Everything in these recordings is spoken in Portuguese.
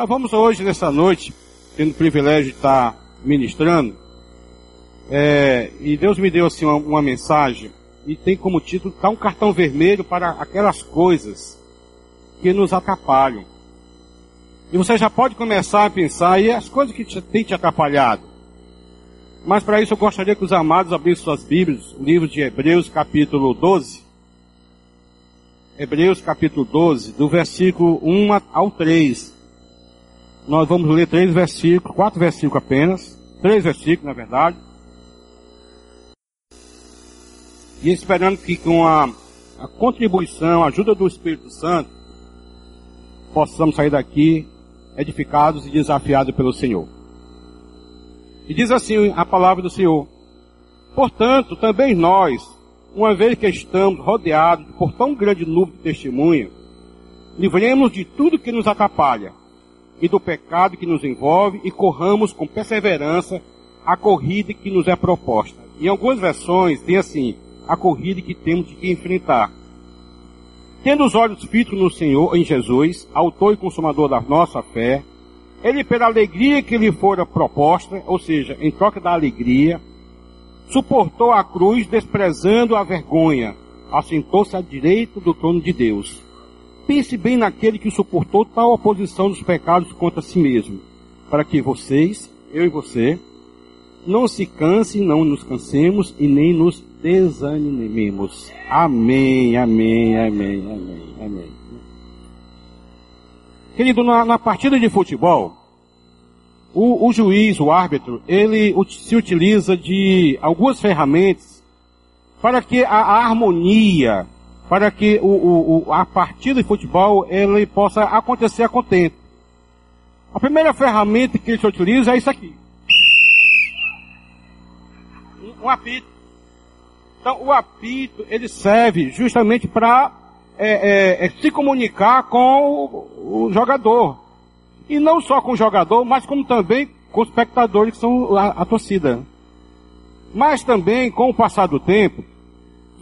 Nós vamos hoje, nessa noite, tendo o privilégio de estar ministrando, é, e Deus me deu assim uma, uma mensagem, e tem como título, tá um cartão vermelho para aquelas coisas que nos atrapalham. E você já pode começar a pensar, e as coisas que te, têm te atrapalhado? Mas para isso eu gostaria que os amados abrissem suas Bíblias, o livro de Hebreus, capítulo 12. Hebreus, capítulo 12, do versículo 1 ao 3. Nós vamos ler três versículos, quatro versículos apenas, três versículos na verdade. E esperando que com a, a contribuição, a ajuda do Espírito Santo, possamos sair daqui edificados e desafiados pelo Senhor. E diz assim a palavra do Senhor: Portanto, também nós, uma vez que estamos rodeados por tão grande nuvem de testemunha, livremos de tudo que nos atrapalha e do pecado que nos envolve e corramos com perseverança a corrida que nos é proposta. Em algumas versões tem assim, a corrida que temos que enfrentar. Tendo os olhos fitos no Senhor, em Jesus, autor e consumador da nossa fé, ele, pela alegria que lhe fora proposta, ou seja, em troca da alegria, suportou a cruz, desprezando a vergonha, assentou-se à direita do trono de Deus. Pense bem naquele que suportou tal oposição dos pecados contra si mesmo, para que vocês, eu e você, não se cansem, não nos cansemos e nem nos desanimemos. Amém, amém, amém, amém, amém. Querido, na, na partida de futebol, o, o, juiz, o árbitro, ele se utiliza de algumas ferramentas para que a harmonia, para que o, o, a partida de futebol ele possa acontecer a contento. A primeira ferramenta que ele se utiliza é isso aqui. Um, um apito. Então, o apito, ele serve justamente para é, é, é, se comunicar com o, o, jogador. E não só com o jogador, mas como também com os espectadores que são a, a torcida. Mas também, com o passar do tempo,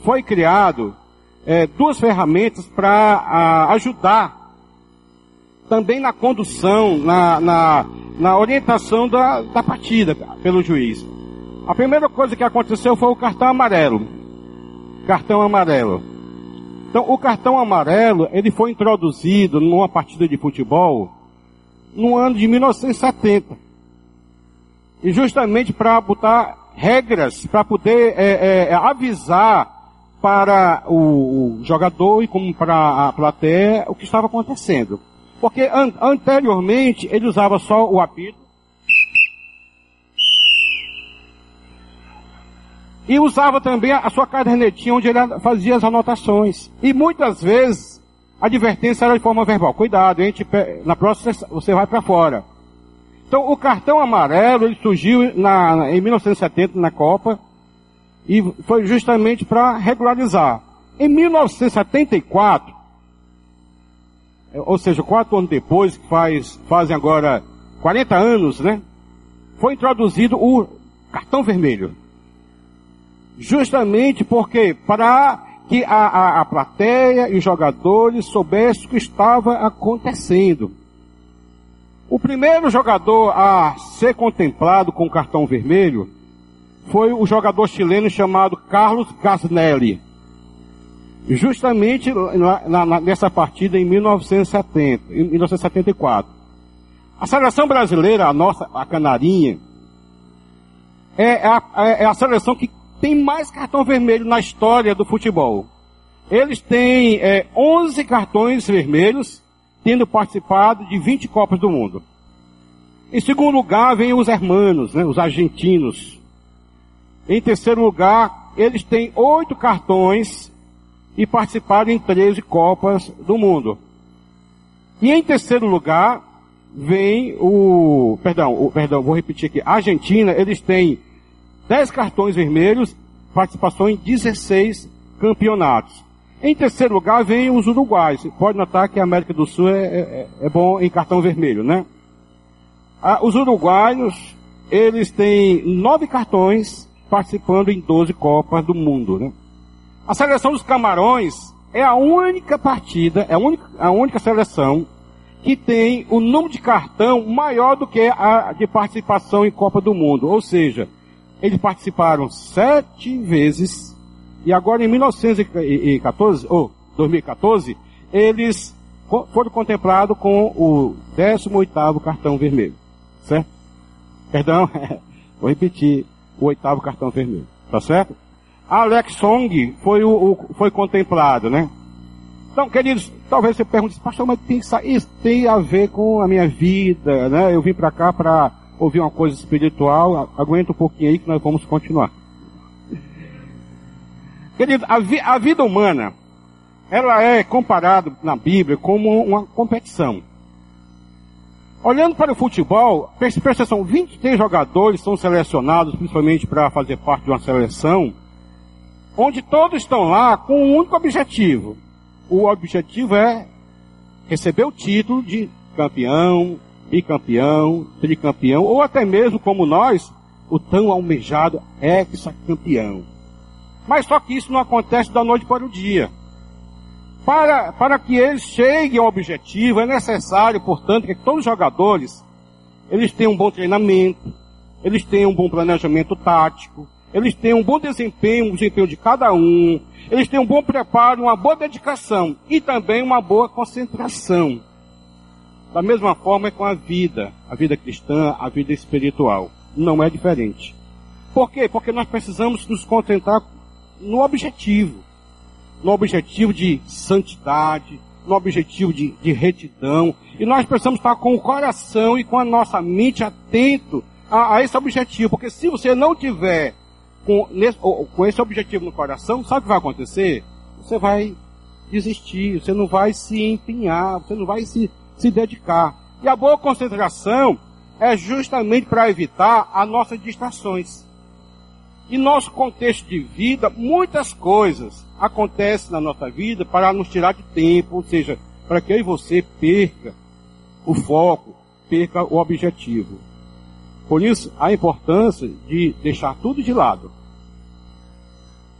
foi criado é, duas ferramentas para ajudar também na condução, na, na, na orientação da, da partida pelo juiz. A primeira coisa que aconteceu foi o cartão amarelo. Cartão amarelo. Então, o cartão amarelo, ele foi introduzido numa partida de futebol no ano de 1970. E justamente para botar regras, para poder é, é, avisar para o, o, jogador e como para a plateia o que estava acontecendo. Porque an anteriormente ele usava só o apito E usava também a sua cadernetinha onde ele fazia as anotações. E muitas vezes a advertência era de forma verbal. Cuidado, hein? na próxima você vai para fora. Então o cartão amarelo ele surgiu na, em 1970 na Copa e foi justamente para regularizar. Em 1974, ou seja, quatro anos depois, que faz, fazem agora 40 anos, né? Foi introduzido o cartão vermelho. Justamente porque para que a, a, a plateia e os jogadores soubessem o que estava acontecendo. O primeiro jogador a ser contemplado com cartão vermelho foi o jogador chileno chamado Carlos Gasnelli. Justamente na, na, nessa partida em 1970, em 1974. A seleção brasileira, a nossa, a Canarinha, é a, é a seleção que tem mais cartão vermelho na história do futebol. Eles têm é, 11 cartões vermelhos, tendo participado de 20 Copas do Mundo. Em segundo lugar, vem os hermanos, né, os argentinos. Em terceiro lugar, eles têm oito cartões e participaram em 13 Copas do Mundo. E em terceiro lugar, vem o, perdão, o, perdão, vou repetir aqui, a Argentina, eles têm 10 cartões vermelhos, participação em 16 campeonatos. Em terceiro lugar vem os uruguais. Pode notar que a América do Sul é, é, é bom em cartão vermelho, né? Ah, os uruguaios, eles têm nove cartões participando em 12 Copas do Mundo, né? A seleção dos Camarões é a única partida, é a única, a única seleção que tem o número de cartão maior do que a de participação em Copa do Mundo. Ou seja, eles participaram sete vezes e agora em 1914, ou 2014, eles foram contemplados com o 18º cartão vermelho. Certo? Perdão, vou repetir, o oitavo cartão vermelho. Tá certo? Alex Song foi, o, o, foi contemplado, né? Então, queridos, talvez você pergunte, pastor, mas tem, isso tem a ver com a minha vida, né? Eu vim para cá para ouvir uma coisa espiritual, aguenta um pouquinho aí que nós vamos continuar. Querido, a, vi, a vida humana, ela é comparada na Bíblia como uma competição. Olhando para o futebol, presta atenção, 23 jogadores são selecionados principalmente para fazer parte de uma seleção, onde todos estão lá com um único objetivo. O objetivo é receber o título de campeão, bicampeão, tricampeão, ou até mesmo como nós, o tão almejado ex-campeão. Mas só que isso não acontece da noite para o dia. Para, para que eles cheguem ao objetivo, é necessário, portanto, que todos os jogadores, eles tenham um bom treinamento, eles tenham um bom planejamento tático, eles tenham um bom desempenho, um desempenho de cada um, eles tenham um bom preparo, uma boa dedicação e também uma boa concentração. Da mesma forma é com a vida, a vida cristã, a vida espiritual. Não é diferente. Por quê? Porque nós precisamos nos concentrar no objetivo. No objetivo de santidade, no objetivo de, de retidão. E nós precisamos estar com o coração e com a nossa mente atento a, a esse objetivo. Porque se você não tiver com, nesse, com esse objetivo no coração, sabe o que vai acontecer? Você vai desistir, você não vai se empenhar, você não vai se, se dedicar. E a boa concentração é justamente para evitar as nossas distrações. Em nosso contexto de vida, muitas coisas acontecem na nossa vida para nos tirar de tempo, ou seja, para que eu e você perca o foco, perca o objetivo. Por isso, a importância de deixar tudo de lado.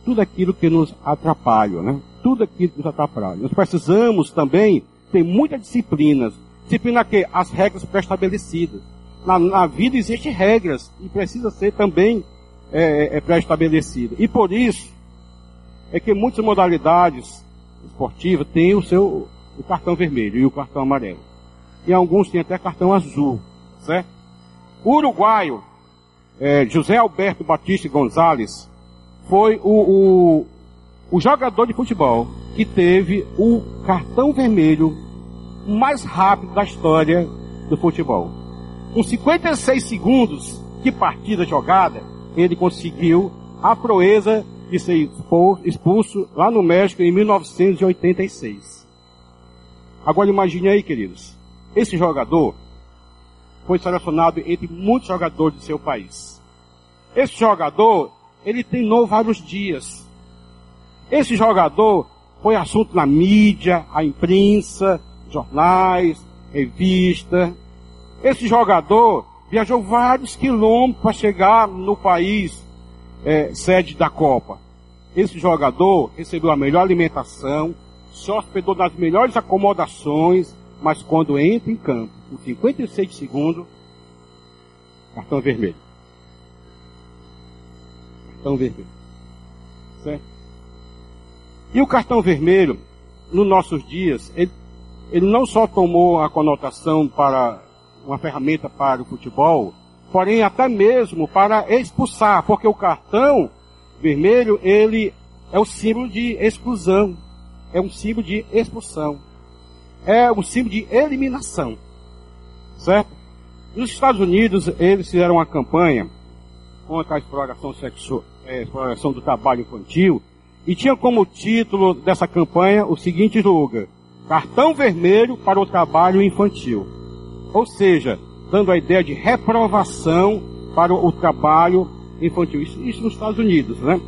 Tudo aquilo que nos atrapalha, né? Tudo aquilo que nos atrapalha. Nós precisamos também ter muita disciplina. Disciplina que as regras pré-estabelecidas. Na, na vida existem regras e precisa ser também é, é, é pré-estabelecida. E por isso é que muitas modalidades esportivas têm o seu o cartão vermelho e o cartão amarelo. E alguns têm até cartão azul, certo? O uruguaio é, José Alberto Batista Gonzalez foi o, o, o jogador de futebol que teve o cartão vermelho mais rápido da história do futebol. Com 56 segundos de partida jogada, ele conseguiu a proeza de ser expulso lá no México em 1986. Agora imagine aí, queridos. Esse jogador foi selecionado entre muitos jogadores de seu país. Esse jogador, ele treinou vários dias. Esse jogador foi assunto na mídia, a imprensa, jornais, revista. Esse jogador viajou vários quilômetros para chegar no país é, sede da Copa. Esse jogador recebeu a melhor alimentação, se hospedou nas melhores acomodações, mas quando entra em campo, com 56 segundos, cartão vermelho. Cartão vermelho. Certo? E o cartão vermelho, nos nossos dias, ele, ele não só tomou a conotação para uma ferramenta para o futebol, porém até mesmo para expulsar, porque o cartão vermelho, ele é o símbolo de exclusão, é um símbolo de expulsão, é um símbolo de eliminação, certo? Nos Estados Unidos, eles fizeram uma campanha contra a exploração sexual, é, exploração do trabalho infantil, e tinha como título dessa campanha o seguinte slogan, cartão vermelho para o trabalho infantil. Ou seja, dando a ideia de reprovação para o, trabalho infantil. Isso, isso nos Estados Unidos, né?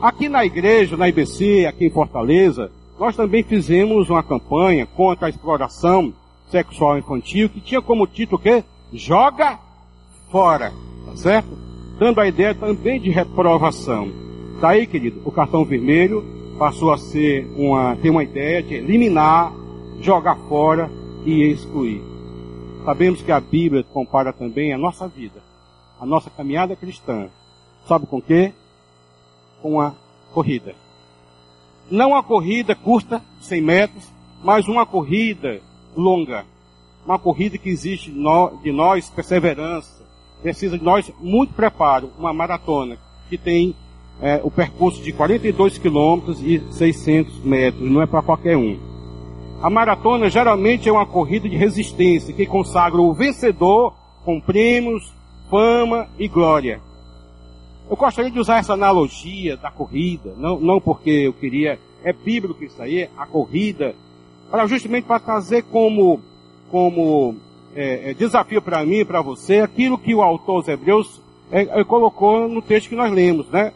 Aqui na igreja, na IBC, aqui em Fortaleza, nós também fizemos uma campanha contra a exploração sexual infantil, que tinha como título que joga fora, tá certo? Dando a ideia também de reprovação. Daí, querido, o cartão vermelho passou a ser uma, ter uma ideia de eliminar, jogar fora e excluir. Sabemos que a Bíblia compara também a nossa vida, a nossa caminhada cristã. Sabe com quê? Com a corrida. Não a corrida curta, 100 metros, mas uma corrida longa. Uma corrida que exige de nós perseverança, precisa de nós muito preparo, uma maratona que tem é, o percurso de 42 quilômetros e 600 metros, não é para qualquer um. A maratona geralmente é uma corrida de resistência que consagra o vencedor com prêmios, fama e glória. Eu gostaria de usar essa analogia da corrida, não, não porque eu queria, é bíblico isso aí, a corrida, para justamente para trazer como, como é, é, desafio para mim e para você aquilo que o autor Hebreus é, é, colocou no texto que nós lemos, né?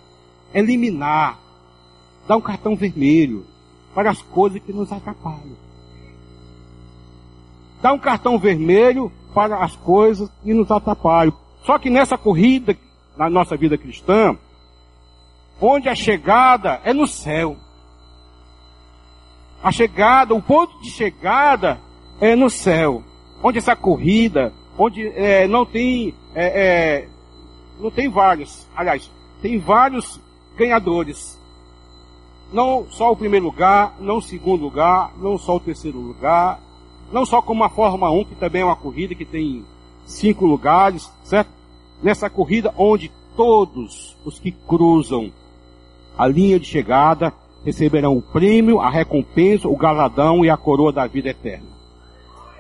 Eliminar, dar um cartão vermelho para as coisas que nos atrapalham. Dar um cartão vermelho para as coisas que nos atrapalham. Só que nessa corrida na nossa vida cristã, onde a chegada é no céu. A chegada, o ponto de chegada é no céu. Onde essa corrida, onde é, não tem, é, é, não tem vários, aliás, tem vários ganhadores. Não só o primeiro lugar, não o segundo lugar, não só o terceiro lugar, não só como a Fórmula 1, que também é uma corrida que tem cinco lugares, certo? nessa corrida onde todos os que cruzam a linha de chegada receberão o prêmio, a recompensa, o galadão e a coroa da vida eterna.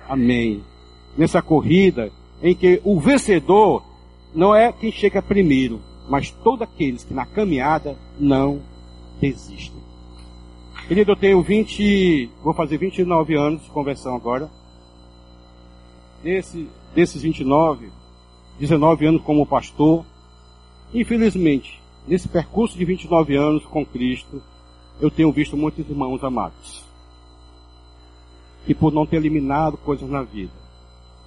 Amém. Nessa corrida em que o vencedor não é quem chega primeiro, mas todos aqueles que na caminhada não desistem. Querido, eu tenho 20, vou fazer 29 anos de conversão agora. Desse, desses 29, 19 anos como pastor. Infelizmente, nesse percurso de 29 anos com Cristo, eu tenho visto muitos irmãos amados que por não ter eliminado coisas na vida,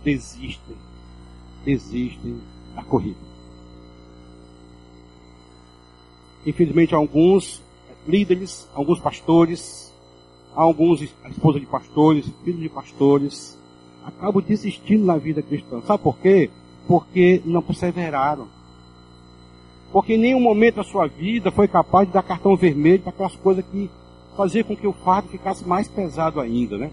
desistem, desistem da corrida. Infelizmente, alguns líderes, alguns pastores, alguns esposas de pastores, filhos de pastores, acabam desistindo na vida cristã. Sabe por quê? porque não perseveraram. Porque em nenhum momento da sua vida foi capaz de dar cartão vermelho para aquelas coisas que faziam com que o fardo ficasse mais pesado ainda, né?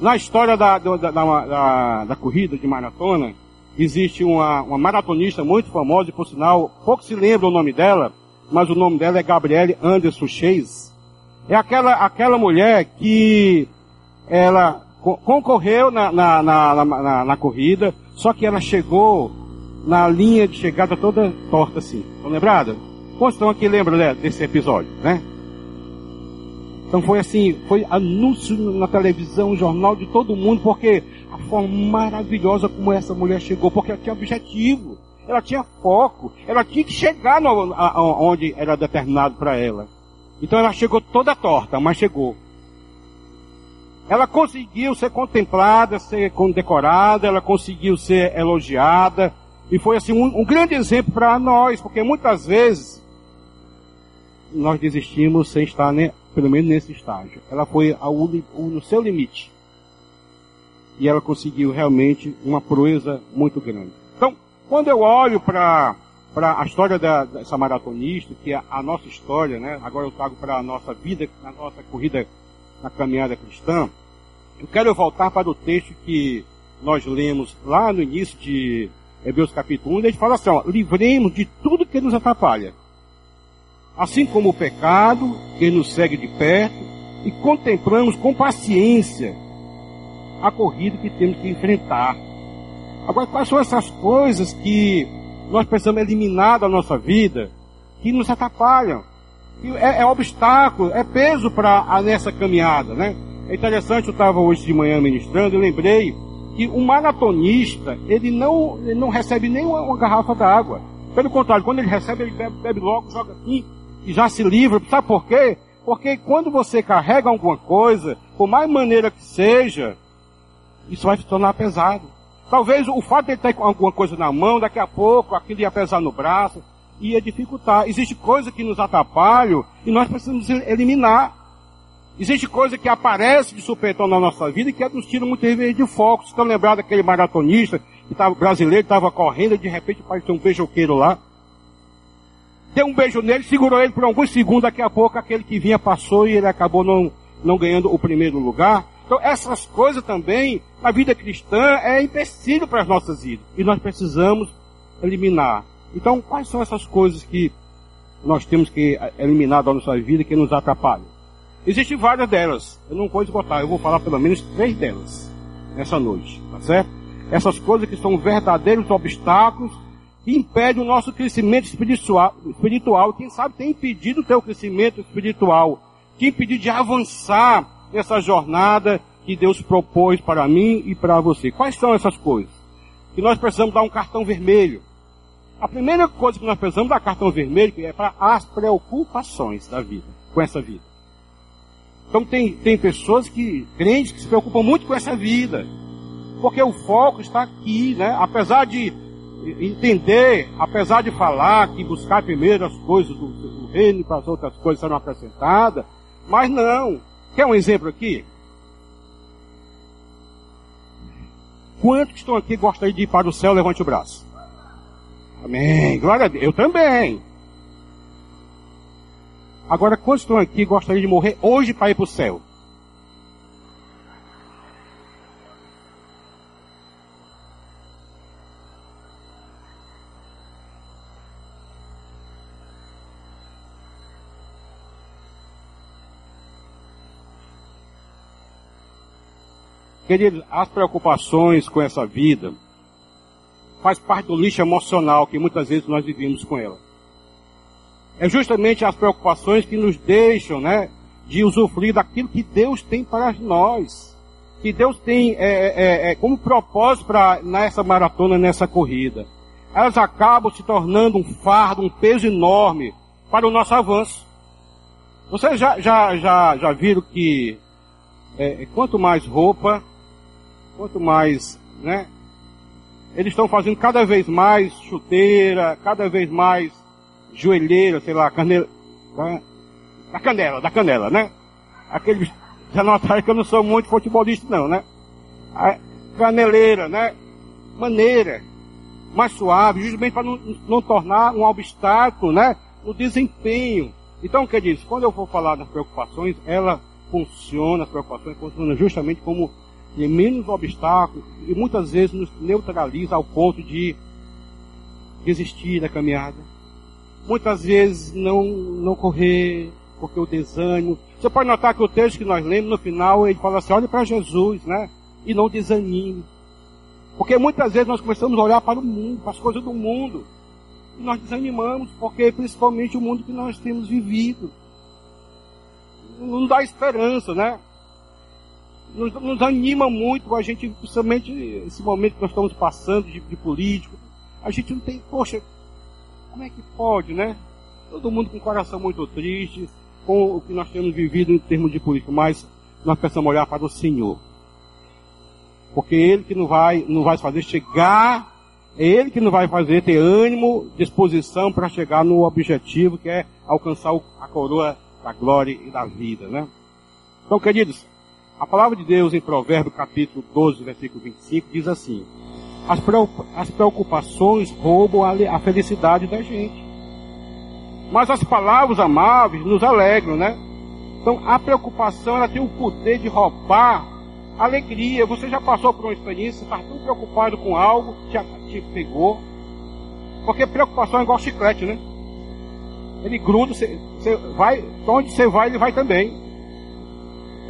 Na história da, da, da, da corrida de maratona, existe uma, uma, maratonista muito famosa, e por sinal, pouco se lembra o nome dela, mas o nome dela é Gabriele Anderson Chase. É aquela, aquela mulher que ela concorreu na, na, na, na, na corrida, só que ela chegou na linha de chegada toda torta assim. Estão lembrados? Quantos estão aqui lembram né, desse episódio, né? Então foi assim, foi anúncio na televisão, jornal de todo mundo, porque a forma maravilhosa como essa mulher chegou, porque ela tinha objetivo, ela tinha foco, ela tinha que chegar no, a, a, onde era determinado para ela. Então ela chegou toda torta, mas chegou. Ela conseguiu ser contemplada, ser condecorada, ela conseguiu ser elogiada. E foi assim um, um grande exemplo para nós, porque muitas vezes nós desistimos sem estar, pelo menos nesse estágio. Ela foi ao, no seu limite. E ela conseguiu realmente uma proeza muito grande. Quando eu olho para a história da, dessa maratonista, que é a nossa história, né? Agora eu trago para a nossa vida, a nossa corrida na caminhada cristã, eu quero voltar para o texto que nós lemos lá no início de Hebreus capítulo 1, onde ele fala assim, ó, livremos de tudo que nos atrapalha. Assim como o pecado, que nos segue de perto, e contemplamos com paciência a corrida que temos que enfrentar. Agora, quais são essas coisas que nós precisamos eliminar da nossa vida, que nos atrapalham? é, é obstáculo, é peso para nessa caminhada, né? É interessante, eu estava hoje de manhã ministrando, eu lembrei que um maratonista, ele não, ele não recebe nem uma, uma garrafa d'água. Pelo contrário, quando ele recebe, ele bebe, bebe logo, joga aqui e já se livra. Sabe por quê? Porque quando você carrega alguma coisa, por mais maneira que seja, isso vai se tornar pesado. Talvez o fato de ele ter alguma coisa na mão, daqui a pouco aquilo ia pesar no braço ia dificultar. Existe coisa que nos atrapalham e nós precisamos eliminar. Existe coisa que aparece de supetão na nossa vida e que nos tira muitas vezes de foco. Vocês estão lembrados daquele maratonista que tava, brasileiro estava correndo e de repente apareceu um beijoqueiro lá. Deu um beijo nele, segurou ele por alguns segundos, daqui a pouco aquele que vinha passou e ele acabou não, não ganhando o primeiro lugar. Então essas coisas também, na vida cristã, é empecilho para as nossas vidas. E nós precisamos eliminar. Então, quais são essas coisas que nós temos que eliminar da nossa vida que nos atrapalham? Existem várias delas. Eu não vou esgotar, eu vou falar pelo menos três delas nessa noite, tá certo? Essas coisas que são verdadeiros obstáculos que impedem o nosso crescimento espiritual, espiritual quem sabe tem impedido o teu crescimento espiritual, que impediu de avançar nessa jornada que Deus propôs para mim e para você. Quais são essas coisas? Que nós precisamos dar um cartão vermelho. A primeira coisa que nós precisamos dar cartão vermelho é para as preocupações da vida, com essa vida. Então tem, tem pessoas que, crentes, que se preocupam muito com essa vida. Porque o foco está aqui, né? Apesar de entender, apesar de falar que buscar primeiro as coisas do, do reino para as outras coisas serão acrescentadas, mas não. Quer um exemplo aqui? Quantos que estão aqui gostariam de ir para o céu? Levante o braço. Amém. Glória a Deus. Eu também. Agora, quantos estão aqui gostariam de morrer hoje para ir para o céu? As preocupações com essa vida faz parte do lixo emocional que muitas vezes nós vivemos com ela. É justamente as preocupações que nos deixam, né, de usufruir daquilo que Deus tem para nós. Que Deus tem é, é, é, como propósito para nessa maratona, nessa corrida. Elas acabam se tornando um fardo, um peso enorme para o nosso avanço. Vocês já, já, já, já viram que é, quanto mais roupa, quanto mais, né? Eles estão fazendo cada vez mais chuteira, cada vez mais joelheira, sei lá, canela, da canela, da canela, né? Aqueles, já notaram que eu não sou muito futebolista não, né? A caneleira, né? Maneira, mais suave, justamente para não, não tornar um obstáculo, né? No desempenho. Então, quer dizer, quando eu for falar das preocupações, ela funciona, as preocupações funcionam justamente como de menos obstáculos e muitas vezes nos neutraliza ao ponto de desistir da caminhada. Muitas vezes não, não correr, porque o desânimo. Você pode notar que o texto que nós lemos no final, ele fala assim, olhe para Jesus, né? E não desanime. Porque muitas vezes nós começamos a olhar para o mundo, para as coisas do mundo. E nós desanimamos, porque principalmente o mundo que nós temos vivido. Não dá esperança, né? Nos, nos, anima muito a gente, principalmente esse momento que nós estamos passando de, de, político. A gente não tem, poxa, como é que pode, né? Todo mundo com o coração muito triste, com o que nós temos vivido em termos de política, mas nós precisamos olhar para o Senhor. Porque Ele que não vai, não vai fazer chegar, é Ele que não vai fazer ter ânimo, disposição para chegar no objetivo que é alcançar a coroa da glória e da vida, né? Então, queridos, a palavra de Deus em Provérbios capítulo 12, versículo 25 diz assim: As preocupações roubam a felicidade da gente. Mas as palavras amáveis nos alegram, né? Então a preocupação ela tem o poder de roubar alegria. Você já passou por uma experiência, está tão preocupado com algo que te, te pegou. Porque preocupação é igual chiclete, né? Ele gruda, você, você vai, onde você vai, ele vai também.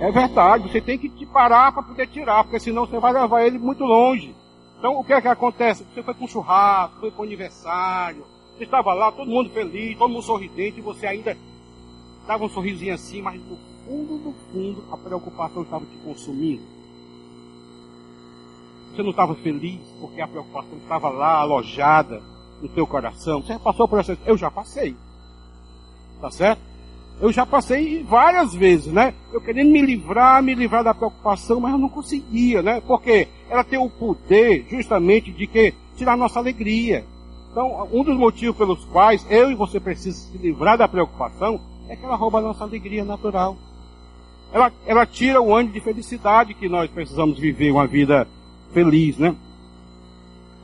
É verdade, você tem que te parar para poder tirar, porque senão você vai levar ele muito longe. Então o que é que acontece? Você foi com um churrasco, foi para um aniversário, você estava lá, todo mundo feliz, todo mundo sorridente, e você ainda dava um sorrisinho assim, mas no fundo, no fundo, a preocupação estava te consumindo. Você não estava feliz porque a preocupação estava lá alojada no teu coração. Você passou por essa. Eu já passei. Tá certo? Eu já passei várias vezes, né? Eu querendo me livrar, me livrar da preocupação, mas eu não conseguia, né? Porque ela tem o poder justamente de que tirar nossa alegria. Então, um dos motivos pelos quais eu e você precisamos se livrar da preocupação é que ela rouba a nossa alegria natural. ela, ela tira o ânimo de felicidade que nós precisamos viver uma vida feliz, né?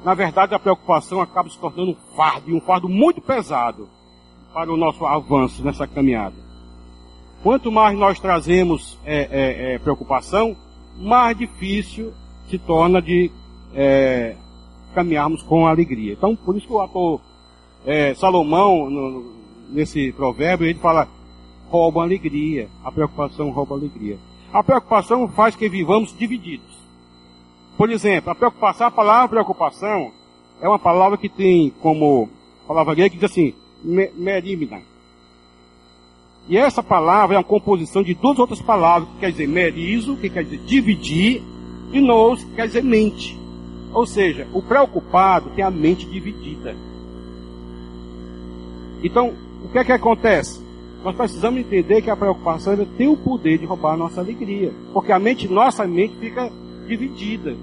Na verdade, a preocupação acaba se tornando um fardo, e um fardo muito pesado para o nosso avanço nessa caminhada. Quanto mais nós trazemos é, é, é, preocupação, mais difícil se torna de é, caminharmos com alegria. Então, por isso que o ator é, Salomão, no, nesse provérbio, ele fala, rouba alegria. A preocupação rouba alegria. A preocupação faz que vivamos divididos. Por exemplo, a preocupação, a palavra preocupação é uma palavra que tem como palavra grega que diz assim, merimina. E essa palavra é uma composição de duas outras palavras, que quer dizer merizo, que quer dizer dividir, e nous, que quer dizer mente. Ou seja, o preocupado tem a mente dividida. Então, o que é que acontece? Nós precisamos entender que a preocupação tem o poder de roubar a nossa alegria. Porque a mente, nossa mente fica dividida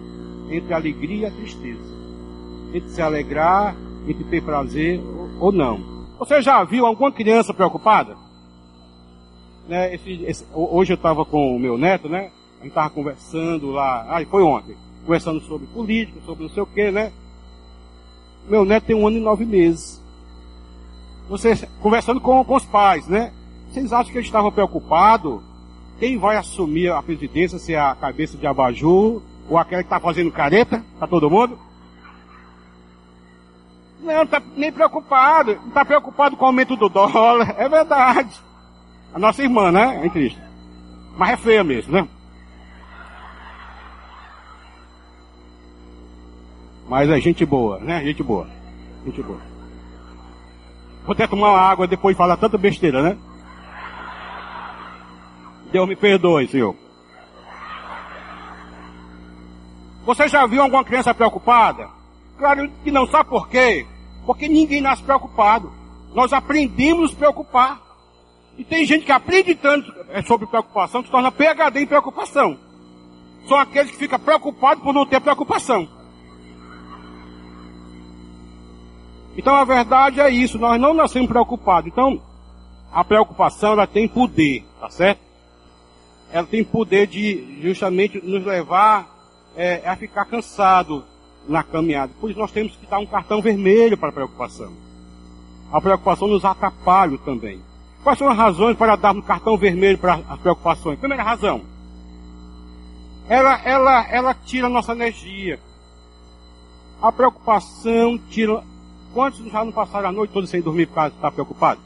entre a alegria e a tristeza. Entre se alegrar, entre ter prazer ou não. Você já viu alguma criança preocupada? Né, esse, esse, hoje eu estava com o meu neto, né? A gente estava conversando lá, ah, foi ontem, conversando sobre política, sobre não sei o que, né? Meu neto tem um ano e nove meses você conversando com, com os pais, né? Vocês acham que eles estavam preocupados? Quem vai assumir a presidência, se é a cabeça de abajur ou aquela que está fazendo careta para todo mundo? Não, não está nem preocupado. Não está preocupado com o aumento do dólar. É verdade. A nossa irmã, né? Em Cristo. Mas é feia mesmo, né? Mas é gente boa, né? Gente boa. Gente boa. Vou até tomar uma água depois de falar tanta besteira, né? Deus me perdoe, Senhor. Você já viu alguma criança preocupada? Claro que não. Sabe por quê? Porque ninguém nasce preocupado. Nós aprendemos a nos preocupar. E tem gente que aprende tanto é, sobre preocupação que se torna PHD em preocupação. São aqueles que ficam preocupados por não ter preocupação. Então a verdade é isso, nós não nascemos preocupados. Então, a preocupação ela tem poder, tá certo? Ela tem poder de justamente nos levar é, a ficar cansado na caminhada. Por isso nós temos que dar um cartão vermelho para a preocupação. A preocupação nos atrapalha também. Quais são as razões para dar um cartão vermelho para as preocupações? Primeira razão. Ela, ela, ela tira a nossa energia. A preocupação tira Quantos já não passaram a noite toda sem dormir por causa de estar preocupado?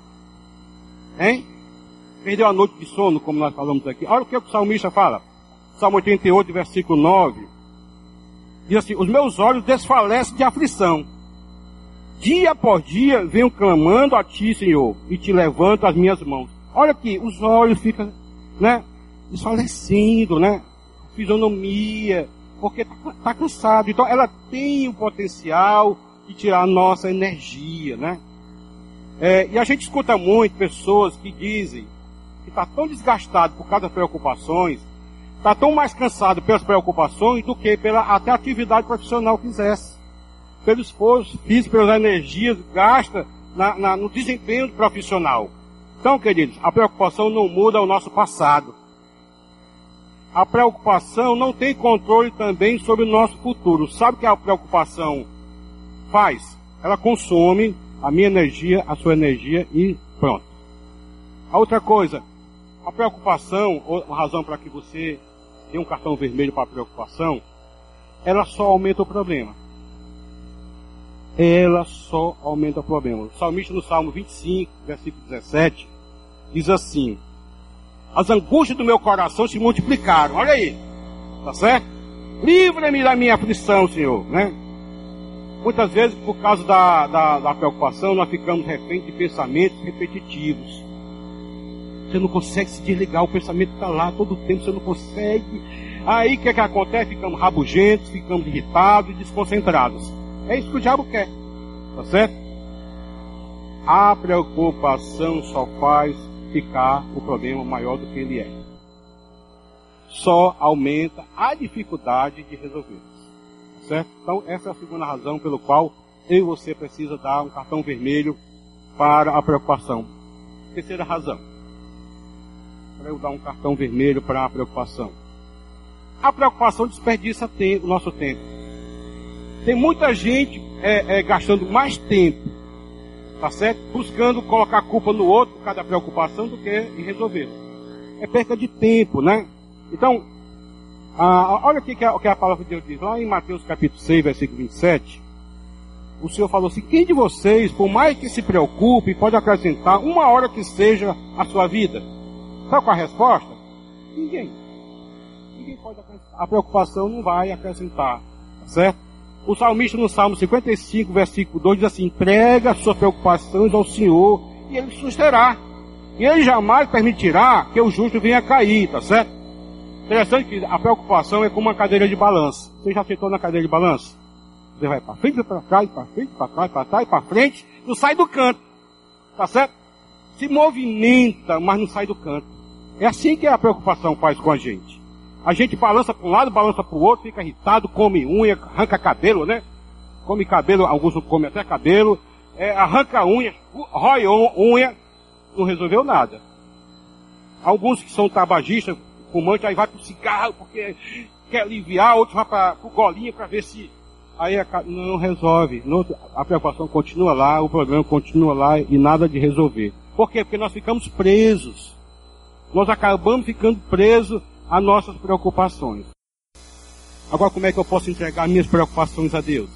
Hein? Perdeu a noite de sono, como nós falamos aqui. Olha o que o salmista fala. Salmo 88, versículo 9. Diz assim: Os meus olhos desfalecem de aflição. Dia por dia venho clamando a ti, Senhor, e te levanto as minhas mãos. Olha aqui, os olhos ficam, né, desfalecendo, né? Fisionomia, porque está tá cansado. Então ela tem o potencial e tirar a nossa energia, né? É, e a gente escuta muito pessoas que dizem que está tão desgastado por causa das preocupações, está tão mais cansado pelas preocupações do que pela até atividade profissional que exerce. Pelo esforço físico, pelas energias gasta na, na, no desempenho profissional. Então, queridos, a preocupação não muda o nosso passado. A preocupação não tem controle também sobre o nosso futuro. Sabe o que a preocupação faz? Ela consome a minha energia, a sua energia e pronto. A outra coisa, a preocupação, ou a razão para que você dê um cartão vermelho para preocupação, ela só aumenta o problema. Ela só aumenta o problema. O salmista no Salmo 25, versículo 17, diz assim: As angústias do meu coração se multiplicaram. Olha aí. Tá certo? Livra-me da minha aflição, Senhor, né? Muitas vezes, por causa da, da, da preocupação, nós ficamos refém de pensamentos repetitivos. Você não consegue se desligar, o pensamento está lá todo o tempo, você não consegue. Aí o que, é que acontece? Ficamos rabugentos, ficamos irritados desconcentrados. É isso que o diabo quer. Tá certo? A preocupação só faz ficar o problema maior do que ele é. Só aumenta a dificuldade de resolver. Certo? Então, essa é a segunda razão pelo qual eu e você precisa dar um cartão vermelho para a preocupação. Terceira razão. Para eu dar um cartão vermelho para a preocupação. A preocupação desperdiça o nosso tempo. Tem muita gente é, é, gastando mais tempo, tá certo? Buscando colocar culpa no outro por causa da preocupação do que em resolver. É perca de tempo, né? Então, ah, olha o que, a, que a palavra de Deus diz lá em Mateus capítulo 6, versículo 27. O Senhor falou assim: quem de vocês, por mais que se preocupe, pode acrescentar uma hora que seja a sua vida? Sabe qual a resposta? Ninguém. Ninguém pode acrescentar. A preocupação não vai acrescentar, tá certo? O salmista no Salmo 55, versículo 2 diz assim: entrega suas preocupações ao Senhor e ele susterá. E ele jamais permitirá que o justo venha cair, tá certo? Interessante que a preocupação é como uma cadeira de balanço. Você já sentou na cadeira de balanço? Você vai para frente, para trás, para frente, para trás, para trás, para frente, não sai do canto. Tá certo? Se movimenta, mas não sai do canto. É assim que a preocupação faz com a gente. A gente balança para um lado, balança para o outro, fica irritado, come unha, arranca cabelo, né? Come cabelo, alguns comem até cabelo, é, arranca unha, rói unha, não resolveu nada. Alguns que são tabagistas, fumantes, aí vai para o cigarro porque quer aliviar, outros vai para o golinho para ver se aí não resolve. a preocupação continua lá, o problema continua lá e nada de resolver. Por quê? Porque nós ficamos presos. Nós acabamos ficando presos a nossas preocupações. Agora, como é que eu posso entregar minhas preocupações a Deus?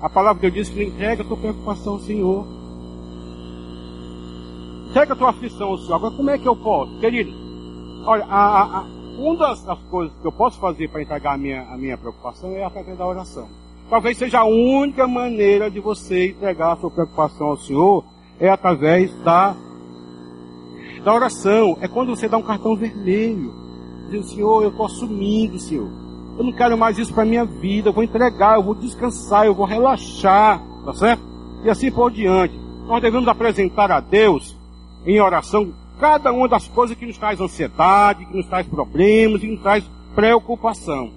A palavra de Deus diz que entrega a tua preocupação ao Senhor. Entrega a tua aflição ao Senhor. Agora, como é que eu posso? Querido, olha, a, a, uma das, das, coisas que eu posso fazer para entregar a minha, a minha preocupação é através da oração. Talvez seja a única maneira de você entregar a sua preocupação ao Senhor é através da, da oração. É quando você dá um cartão vermelho. Diz, Senhor, eu estou assumindo, Senhor. Eu não quero mais isso para minha vida. Eu vou entregar, eu vou descansar, eu vou relaxar. Tá certo? E assim por diante. Nós devemos apresentar a Deus em oração cada uma das coisas que nos traz ansiedade, que nos traz problemas, que nos traz preocupação.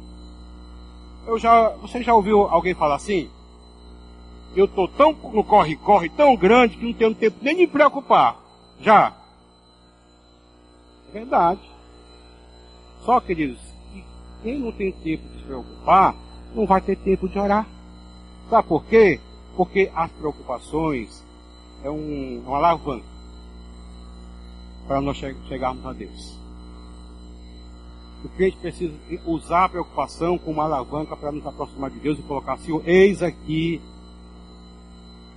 Eu já, você já ouviu alguém falar assim? Eu estou tão no corre-corre tão grande que não tenho tempo nem de me preocupar. Já. É verdade. Só, queridos, quem não tem tempo de se preocupar, não vai ter tempo de orar. Sabe por quê? Porque as preocupações é um, uma alavanca para nós chegarmos a Deus. O crente precisa usar a preocupação como uma alavanca para nos aproximar de Deus e colocar assim: eis aqui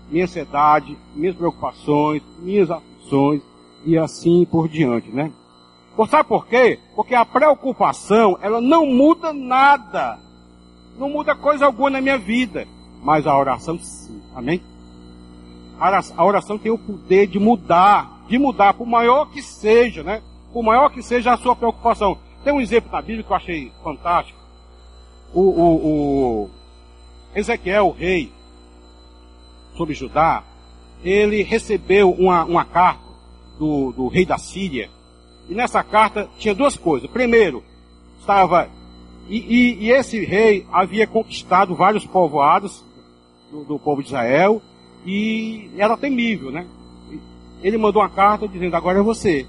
minha ansiedade, minhas preocupações, minhas aflições e assim por diante, né? Por, sabe por quê? Porque a preocupação, ela não muda nada. Não muda coisa alguma na minha vida. Mas a oração sim. Amém? A oração tem o poder de mudar, de mudar, por maior que seja, né? Por maior que seja a sua preocupação. Tem um exemplo na Bíblia que eu achei fantástico. O, o, o Ezequiel, o rei, sobre Judá, ele recebeu uma, uma carta do, do rei da Síria. E nessa carta tinha duas coisas. Primeiro, estava. E, e, e esse rei havia conquistado vários povoados do, do povo de Israel e era temível, né? Ele mandou uma carta dizendo: agora é você.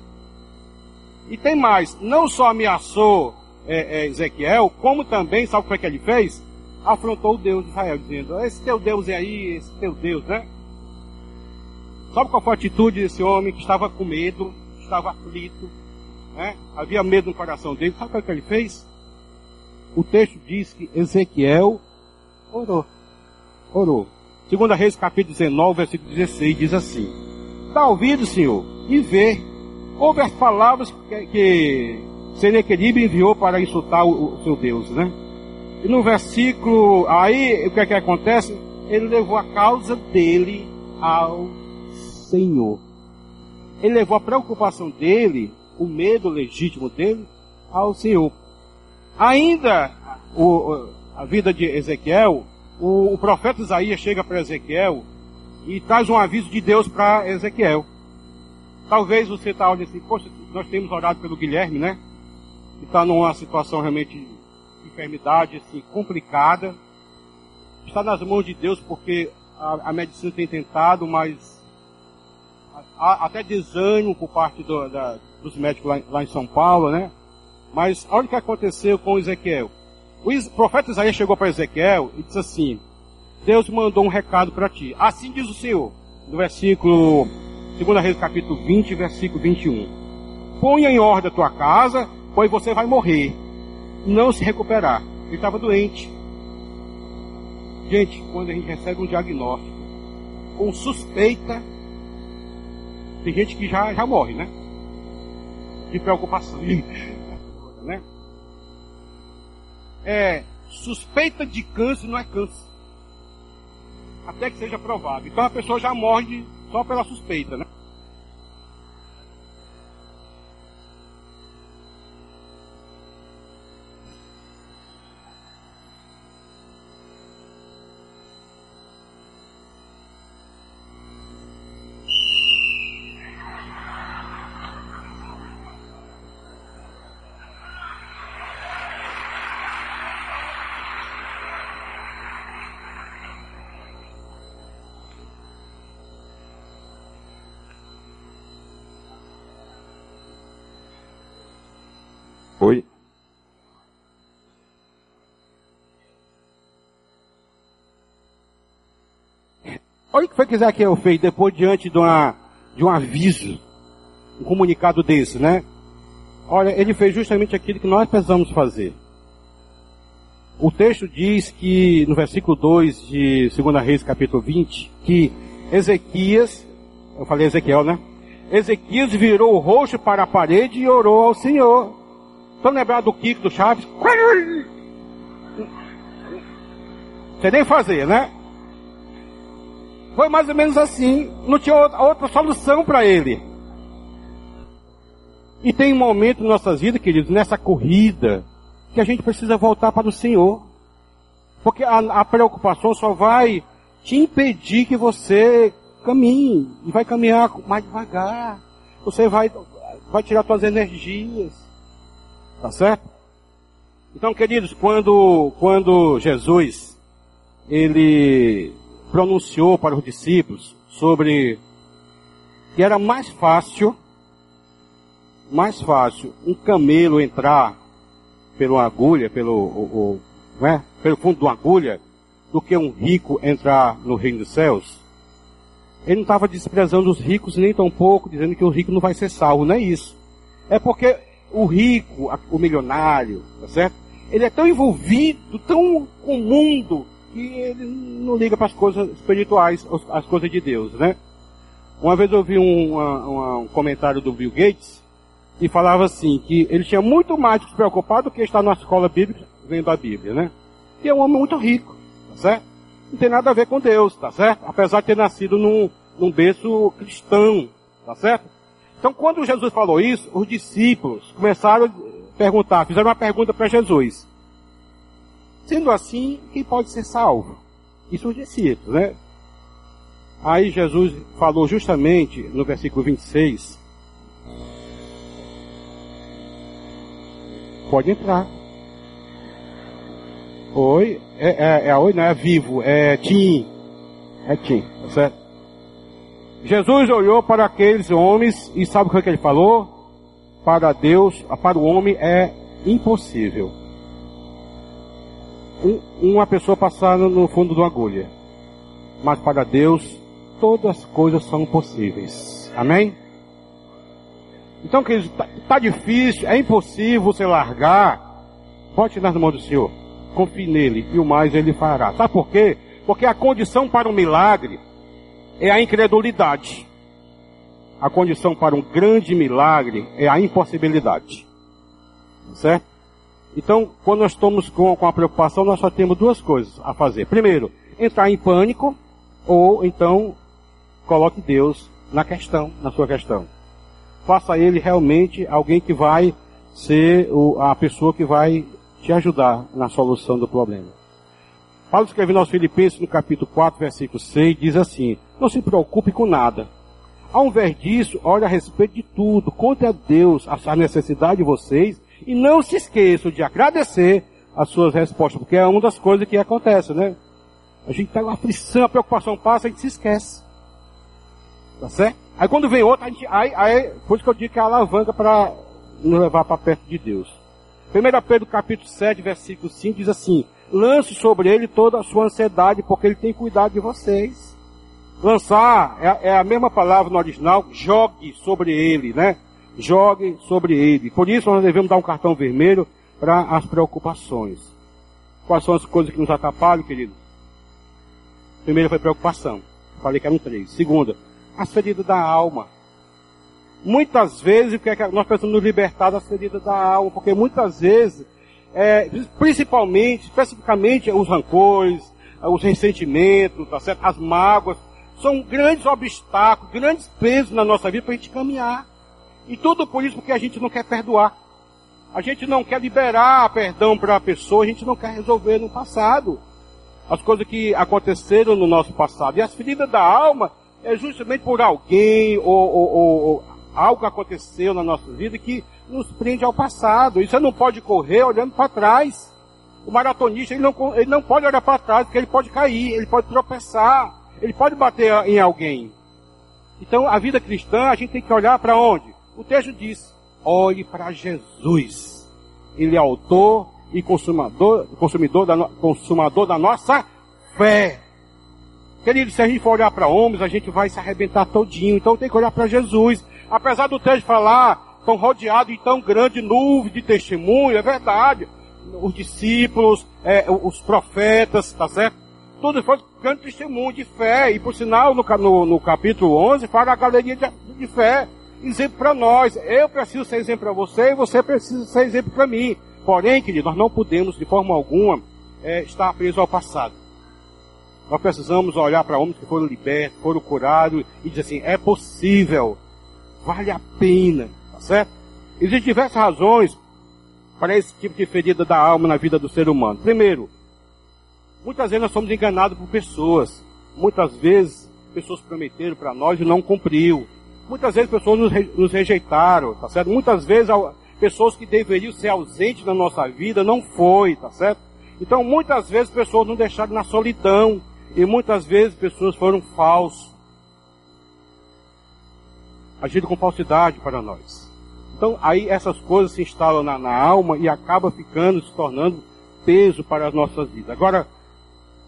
E tem mais, não só ameaçou é, é, Ezequiel, como também, sabe o que, é que ele fez? Afrontou o Deus de Israel, dizendo, esse teu Deus é aí, esse teu Deus, né? Sabe qual foi a atitude desse homem que estava com medo, estava aflito, né? Havia medo no coração dele. Sabe o que, é que ele fez? O texto diz que Ezequiel orou. Orou. Segunda Reis, capítulo 19, versículo 16, diz assim. Está ouvido, Senhor, e vê houve as palavras que, que Senequeribe enviou para insultar o, o, seu Deus, né? E no versículo, aí o que é que acontece? Ele levou a causa dele ao Senhor. Ele levou a preocupação dele, o medo legítimo dele, ao Senhor. Ainda o, a vida de Ezequiel, o, o profeta Isaías chega para Ezequiel e traz um aviso de Deus para Ezequiel. Talvez você está olhando assim, poxa, nós temos orado pelo Guilherme, né? Que está numa situação realmente de enfermidade assim, complicada. Está nas mãos de Deus porque a, a medicina tem tentado, mas há até desânimo por parte do, da, dos médicos lá, lá, em São Paulo, né? Mas olha o que aconteceu com Ezequiel. O profeta Isaías chegou para Ezequiel e disse assim: Deus mandou um recado para ti. Assim diz o Senhor, no versículo 2 Reis capítulo 20, versículo 21. Ponha em ordem a tua casa, pois você vai morrer, não se recuperar. Ele estava doente. Gente, quando a gente recebe um diagnóstico com suspeita, tem gente que já, já morre, né? De preocupação. né? É, suspeita de câncer não é câncer. Até que seja provado. Então a pessoa já morre só pela suspeita, né? Olha o que foi que Ezequiel fez depois diante de, uma, de um aviso, um comunicado desse, né? Olha, ele fez justamente aquilo que nós precisamos fazer. O texto diz que, no versículo 2 de 2 Reis, capítulo 20, que Ezequias, eu falei Ezequiel, né? Ezequias virou o rosto para a parede e orou ao Senhor. Estão lembrados do Kiko do Chaves? Você nem fazer, né? Foi mais ou menos assim. Não tinha outra solução para ele. E tem um momento em nossas vidas, queridos, nessa corrida, que a gente precisa voltar para o Senhor. Porque a, a preocupação só vai te impedir que você caminhe. E vai caminhar mais devagar. Você vai, vai tirar suas energias. Tá certo? Então, queridos, quando, quando Jesus, ele pronunciou para os discípulos sobre que era mais fácil, mais fácil um camelo entrar pela agulha, pelo, o, o, né, pelo fundo de uma agulha, do que um rico entrar no reino dos céus. Ele não estava desprezando os ricos nem tão pouco, dizendo que o rico não vai ser salvo, não é isso. É porque o rico, o milionário, tá certo? Ele é tão envolvido, tão com o mundo, que ele não liga para as coisas espirituais, as coisas de Deus, né? Uma vez eu vi um, um comentário do Bill Gates, e falava assim, que ele tinha muito mais de se preocupar do que estar na escola bíblica vendo a Bíblia, né? E é um homem muito rico, tá certo? Não tem nada a ver com Deus, tá certo? Apesar de ter nascido num, num berço cristão, tá certo? Então, quando Jesus falou isso, os discípulos começaram a perguntar, fizeram uma pergunta para Jesus. Sendo assim, quem pode ser salvo? Isso os discípulos, né? Aí Jesus falou justamente no versículo 26. Pode entrar. Oi, é, é, é oi, não é vivo, é Tim. É Tim, tá certo? Jesus olhou para aqueles homens e sabe o que, é que ele falou? Para Deus, para o homem é impossível. Um, uma pessoa passar no fundo de uma agulha. Mas para Deus, todas as coisas são possíveis. Amém? Então, queridos, está tá difícil, é impossível você largar. Pode nas mãos do Senhor. Confie nele e o mais ele fará. Sabe por quê? Porque a condição para um milagre é a incredulidade. A condição para um grande milagre é a impossibilidade. Certo? Então, quando nós estamos com, com a preocupação, nós só temos duas coisas a fazer. Primeiro, entrar em pânico, ou então coloque Deus na questão, na sua questão. Faça ele realmente alguém que vai ser o, a pessoa que vai te ajudar na solução do problema. Paulo escrevendo aos Filipenses no capítulo 4, versículo 6, diz assim: Não se preocupe com nada. Ao invés disso, olhe a respeito de tudo, conte a Deus a necessidade de vocês e não se esqueçam de agradecer as suas respostas, porque é uma das coisas que acontece, né? A gente está com aflição, a preocupação passa, a gente se esquece. Tá certo? Aí quando vem outra, a gente, aí, aí, por isso que eu digo que é a alavanca para nos levar para perto de Deus. 1 Pedro capítulo 7, versículo 5 diz assim, lance sobre ele toda a sua ansiedade, porque ele tem cuidado de vocês. Lançar é, é a mesma palavra no original, jogue sobre ele, né? Jogue sobre ele. Por isso nós devemos dar um cartão vermelho para as preocupações. Quais são as coisas que nos atrapalham, querido? Primeiro foi preocupação. Falei que eram três. Segunda, as feridas da alma. Muitas vezes, o que é nós precisamos nos libertar das feridas da alma, porque muitas vezes, é, principalmente, especificamente os rancores, os ressentimentos, tá certo? as mágoas, são grandes obstáculos, grandes pesos na nossa vida para a gente caminhar. E tudo por isso porque a gente não quer perdoar. A gente não quer liberar perdão para a pessoa, a gente não quer resolver no passado. As coisas que aconteceram no nosso passado. E as feridas da alma é justamente por alguém ou, ou, ou, ou algo que aconteceu na nossa vida que nos prende ao passado. E você não pode correr olhando para trás. O maratonista ele não, ele não pode olhar para trás, porque ele pode cair, ele pode tropeçar, ele pode bater em alguém. Então a vida cristã a gente tem que olhar para onde? O texto diz: olhe para Jesus. Ele é autor e consumador, consumidor da, consumador da nossa fé. Querido, se a gente for olhar para homens, a gente vai se arrebentar todinho. Então tem que olhar para Jesus. Apesar do texto falar, estão rodeados de tão grande nuvem de testemunho, é verdade. Os discípulos, é, os profetas, tá certo? Tudo foi grande testemunho de fé. E por sinal, no, no, no capítulo 11, fala a galeria de, de fé exemplo para nós. Eu preciso ser exemplo para você e você precisa ser exemplo para mim. Porém, querido, nós não podemos de forma alguma é, estar presos ao passado. Nós precisamos olhar para homens que foram libertos, foram curados e dizer assim: é possível, vale a pena, tá certo? Existem diversas razões para esse tipo de ferida da alma na vida do ser humano. Primeiro, muitas vezes nós somos enganados por pessoas. Muitas vezes pessoas prometeram para nós e não cumpriu. Muitas vezes pessoas nos, rejeitaram, tá certo? Muitas vezes pessoas que deveriam ser ausentes na nossa vida não foi, tá certo? Então muitas vezes pessoas nos deixaram na solidão e muitas vezes pessoas foram falsos, agindo com falsidade para nós. Então aí essas coisas se instalam na, na alma e acaba ficando, se tornando peso para as nossas vidas. Agora,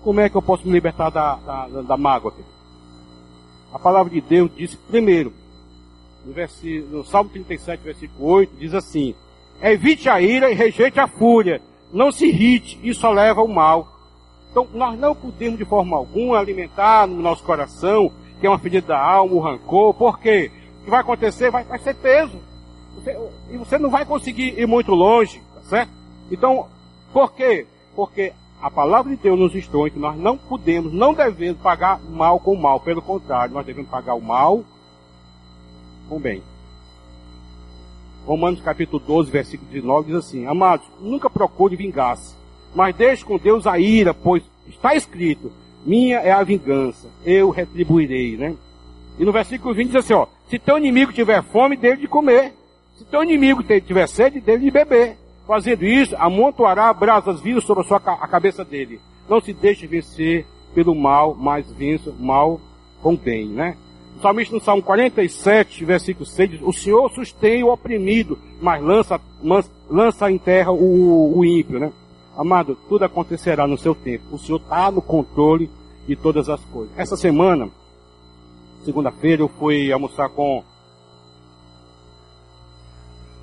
como é que eu posso me libertar da, da, da mágoa? A palavra de Deus diz primeiro no, no Salmo 37, versículo 8, diz assim: Evite a ira e rejeite a fúria. Não se irrite, isso só leva ao mal. Então, nós não podemos de forma alguma alimentar no nosso coração, que é uma ferida da alma, o rancor, porque o que vai acontecer vai, vai ser peso. Você, e você não vai conseguir ir muito longe, tá certo? Então, por quê? Porque a palavra de Deus nos instrui que nós não podemos, não devemos pagar mal com mal. Pelo contrário, nós devemos pagar o mal com bem. Romanos capítulo 12, versículo 19 diz assim: Amados, nunca procure vingar-se, mas deixe com Deus a ira, pois está escrito: Minha é a vingança, eu retribuirei, né? E no versículo 20 diz assim: ó, Se teu inimigo tiver fome, dele de comer. Se teu inimigo tiver sede, dele de beber. Fazendo isso, amontoará brasas vivas sobre a, sua, a cabeça dele. Não se deixe vencer pelo mal, mas vença o mal com bem, né? Salmista no Salmo 47, versículo 6, diz, o Senhor sustém o oprimido, mas lança, lança em terra o, o ímpio, né? Amado, tudo acontecerá no seu tempo. O Senhor está no controle de todas as coisas. Essa semana, segunda-feira, eu fui almoçar com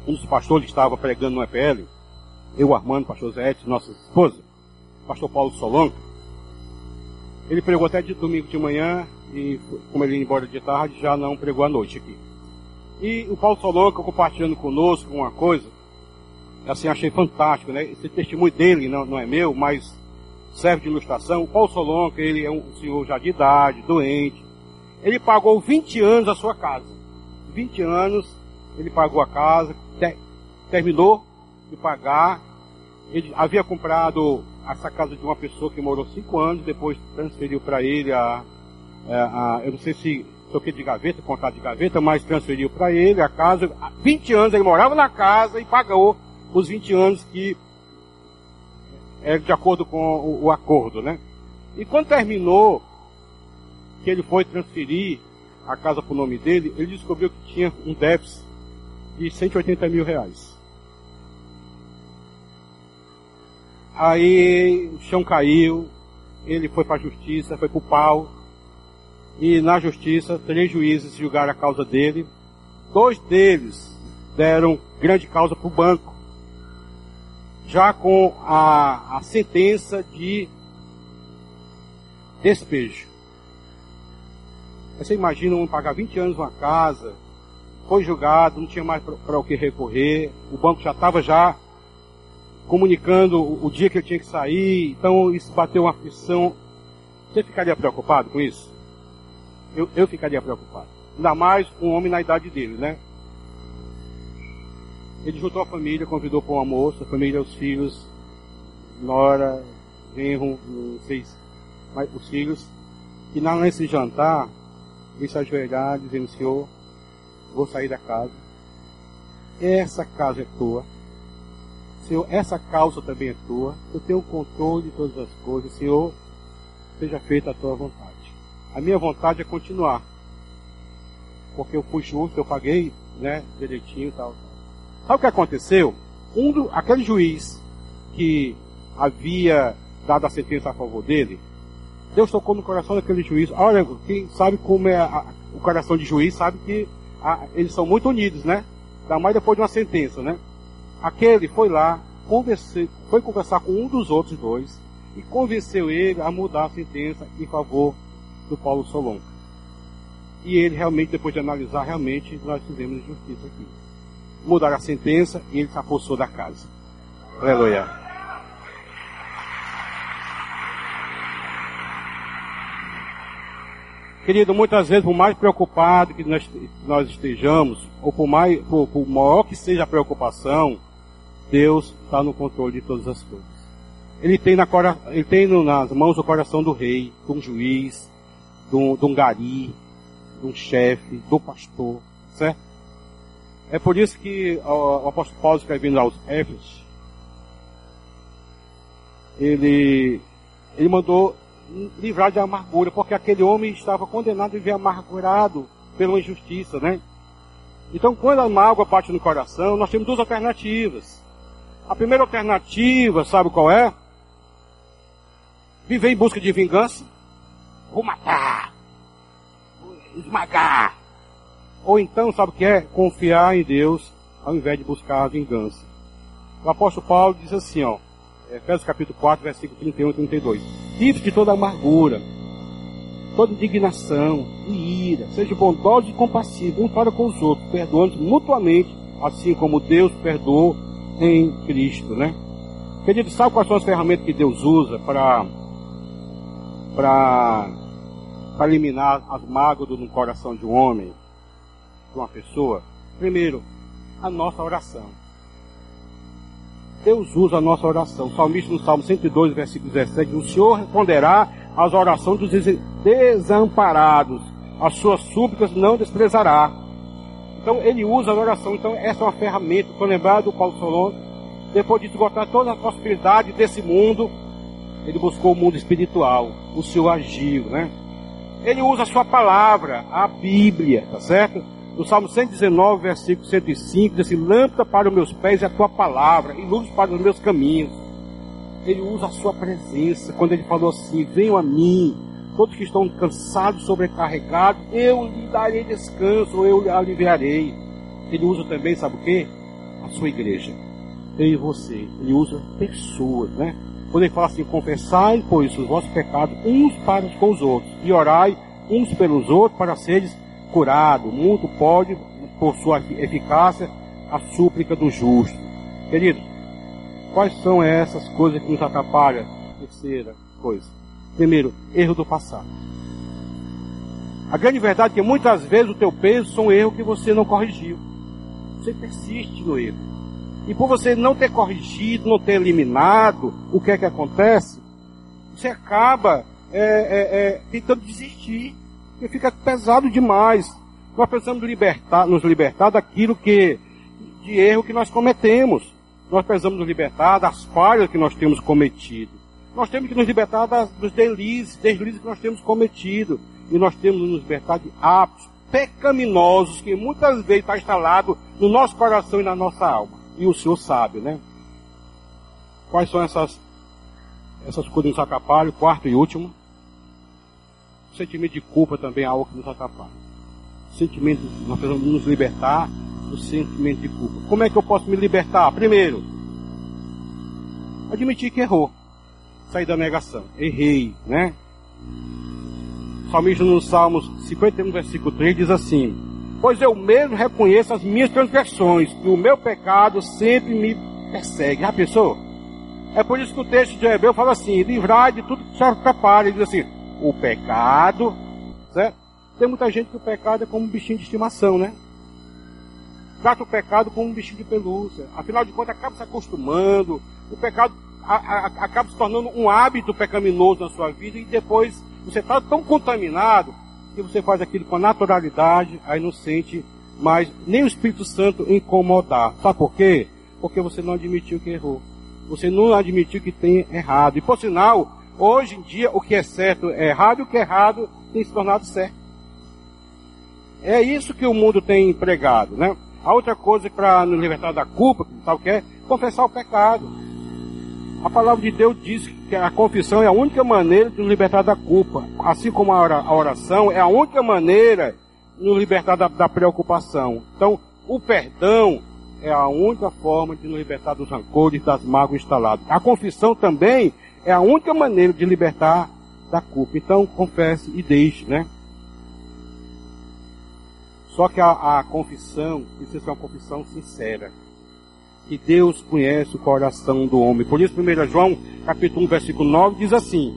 um dos pastores que estava pregando no EPL, eu, Armando, pastor Zé nossa esposa, pastor Paulo Solanco. Ele pregou até de domingo de manhã e como ele ia embora de tarde, já não pregou à noite aqui. E o Paulo Solonca compartilhando conosco uma coisa, assim, achei fantástico, né? Esse testemunho dele não, não é meu, mas serve de ilustração. O Paulo Solonca, ele é um senhor já de idade, doente. Ele pagou 20 anos a sua casa. 20 anos ele pagou a casa, ter, terminou de pagar. Ele havia comprado essa casa de uma pessoa que morou 5 anos, depois transferiu para ele a, é, a, eu não sei se toquei de gaveta, contrato de gaveta, mas transferiu para ele a casa. Há 20 anos ele morava na casa e pagou os 20 anos que é de acordo com o, o acordo, né? E quando terminou, que ele foi transferir a casa por nome dele, ele descobriu que tinha um déficit de 180 mil reais. Aí o chão caiu, ele foi para a justiça, foi para o pau, e na justiça, três juízes julgaram a causa dele. Dois deles deram grande causa para o banco, já com a, a sentença de despejo. Você imagina um pagar 20 anos uma casa, foi julgado, não tinha mais para o que recorrer, o banco já estava já comunicando o, o, dia que ele tinha que sair, então isso bateu uma aflição. Você ficaria preocupado com isso? Eu, eu ficaria preocupado. Ainda mais um homem na idade dele, né? Ele juntou a família, convidou para um almoço, a família, os filhos, Nora, Genro, não sei, mas os filhos. E lá nesse jantar, ele se ajoelhar, dizendo, Senhor, vou sair da casa. Essa casa é tua. Senhor, essa causa também é tua. Eu tenho o controle de todas as coisas. Senhor, seja feita a tua vontade. A minha vontade é continuar. Porque eu fui justo, eu paguei, né, direitinho e tal. Sabe o que aconteceu? Um do, aquele juiz que havia dado a sentença a favor dele, Deus tocou no coração daquele juiz. Olha, quem sabe como é a, o coração de juiz, sabe que a, eles são muito unidos, né? Ainda mais depois de uma sentença, né? Aquele foi lá, foi conversar com um dos outros dois e convenceu ele a mudar a sentença em favor do Paulo Solon. E ele realmente, depois de analisar, realmente nós fizemos justiça aqui. Mudaram a sentença e ele se apossou da casa. Aleluia. Querido, muitas vezes, por mais preocupado que nós, nós estejamos, ou por, mais, por, por maior que seja a preocupação, Deus está no controle de todas as coisas. Ele tem, na, ele tem nas mãos o coração do rei, um juiz, um, de um gari, de um chefe, do pastor, certo? É por isso que o, o apóstolo Paulo escrevendo aos Éfesos, ele, ele mandou livrar de amargura, porque aquele homem estava condenado a viver amargurado pela injustiça, né? Então, quando a mágoa bate no coração, nós temos duas alternativas. A primeira alternativa, sabe qual é? Viver em busca de vingança. Vou matar. Vou esmagar. Ou então, sabe o que é? Confiar em Deus ao invés de buscar a vingança. O apóstolo Paulo diz assim, ó. Efésios capítulo 4, versículo 31 e 32. Livre de toda amargura, toda indignação e ira. Seja bondoso e compassivo um para com os outros, perdoando mutuamente, assim como Deus perdoou em Cristo, né? Querido, sabe quais são as ferramentas que Deus usa para para eliminar as mágoas no coração de um homem, de uma pessoa? Primeiro, a nossa oração. Deus usa a nossa oração. O salmista no Salmo 102, versículo 17, o Senhor responderá às orações dos desamparados, as suas súplicas não desprezará. Então ele usa a oração. Então essa é uma ferramenta. Estou lembrado do Paulo Solon, depois de esgotar toda a prosperidade desse mundo, ele buscou o mundo espiritual. O Senhor agiu, né? Ele usa a sua palavra, a Bíblia, tá certo? No Salmo 119, versículo 105, diz assim, lâmpada para os meus pés é a tua palavra, e luz para os meus caminhos. Ele usa a sua presença, quando ele falou assim, venham a mim, todos que estão cansados, sobrecarregados, eu lhe darei descanso, eu lhe aliviarei. Ele usa também, sabe o que? A sua igreja. Eu e você. Ele usa pessoas, né? Quando ele fala assim, confessai, pois, os vossos pecados uns para com os outros, e orai uns pelos outros para seres curado. Muito pode, por sua eficácia, a súplica do justo. Querido, quais são essas coisas que nos atrapalham? Terceira coisa. Primeiro, erro do passado. A grande verdade é que muitas vezes o teu peso são erros que você não corrigiu. Você persiste no erro. E por você não ter corrigido, não ter eliminado, o que é que acontece? Você acaba é, é, é, tentando desistir porque fica pesado demais. Nós precisamos libertar, nos libertar daquilo que, de erro que nós cometemos. Nós precisamos nos libertar das falhas que nós temos cometido. Nós temos que nos libertar das, dos deslizes, deslizes que nós temos cometido. E nós temos que nos libertar de hábitos pecaminosos que muitas vezes está instalado no nosso coração e na nossa alma. E o Senhor sabe, né? Quais são essas, essas coisas que nos atrapalham? Quarto e último. O sentimento de culpa também é algo que nos atrapalha. O sentimento, nós precisamos nos libertar do sentimento de culpa. Como é que eu posso me libertar? Primeiro, admitir que errou. Sair da negação. Errei, né? O salmista no Salmos 51, versículo 3 diz assim: Pois eu mesmo reconheço as minhas transgressões, e o meu pecado sempre me persegue. Já pensou? É por isso que o texto de Hebreu fala assim: livrar de tudo que se atrapalha. Ele diz assim: o pecado, certo? Tem muita gente que o pecado é como um bichinho de estimação, né? Trata o pecado como um bichinho de pelúcia. Afinal de contas, acaba se acostumando. O pecado a, a, acaba se tornando um hábito pecaminoso na sua vida e depois você está tão contaminado que você faz aquilo com naturalidade, aí não sente mais nem o Espírito Santo incomodar. Sabe por quê? Porque você não admitiu que errou. Você não admitiu que tem errado. E por sinal, hoje em dia o que é certo é errado e o que é errado tem se tornado certo. É isso que o mundo tem empregado, né? A outra coisa para nos libertar da culpa, sabe o que é? Confessar o pecado. A palavra de Deus diz que a confissão é a única maneira de nos libertar da culpa. Assim como a oração é a única maneira de nos libertar da, da preocupação. Então, o perdão é a única forma de nos libertar dos rancores, das mágoas instaladas. A confissão também é a única maneira de libertar da culpa. Então, confesse e deixe, né? Só que a, a confissão precisa ser uma confissão sincera que Deus conhece o coração do homem. Por isso, 1 João, capítulo 1, versículo 9, diz assim: